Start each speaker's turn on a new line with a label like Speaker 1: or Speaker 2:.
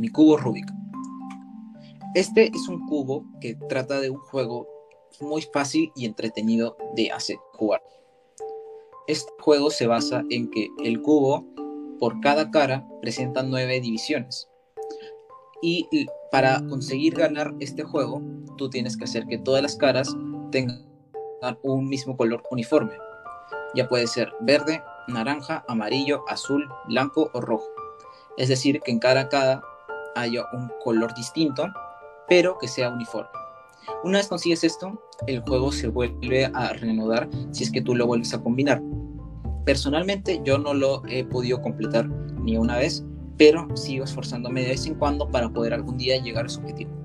Speaker 1: mi cubo Rubik. Este es un cubo que trata de un juego muy fácil y entretenido de hacer jugar. Este juego se basa en que el cubo por cada cara presenta nueve divisiones. Y para conseguir ganar este juego, tú tienes que hacer que todas las caras tengan un mismo color uniforme. Ya puede ser verde, naranja, amarillo, azul, blanco o rojo. Es decir, que en cada cara haya un color distinto, pero que sea uniforme. Una vez consigues esto, el juego se vuelve a reanudar si es que tú lo vuelves a combinar. Personalmente yo no lo he podido completar ni una vez, pero sigo esforzándome de vez en cuando para poder algún día llegar a su objetivo.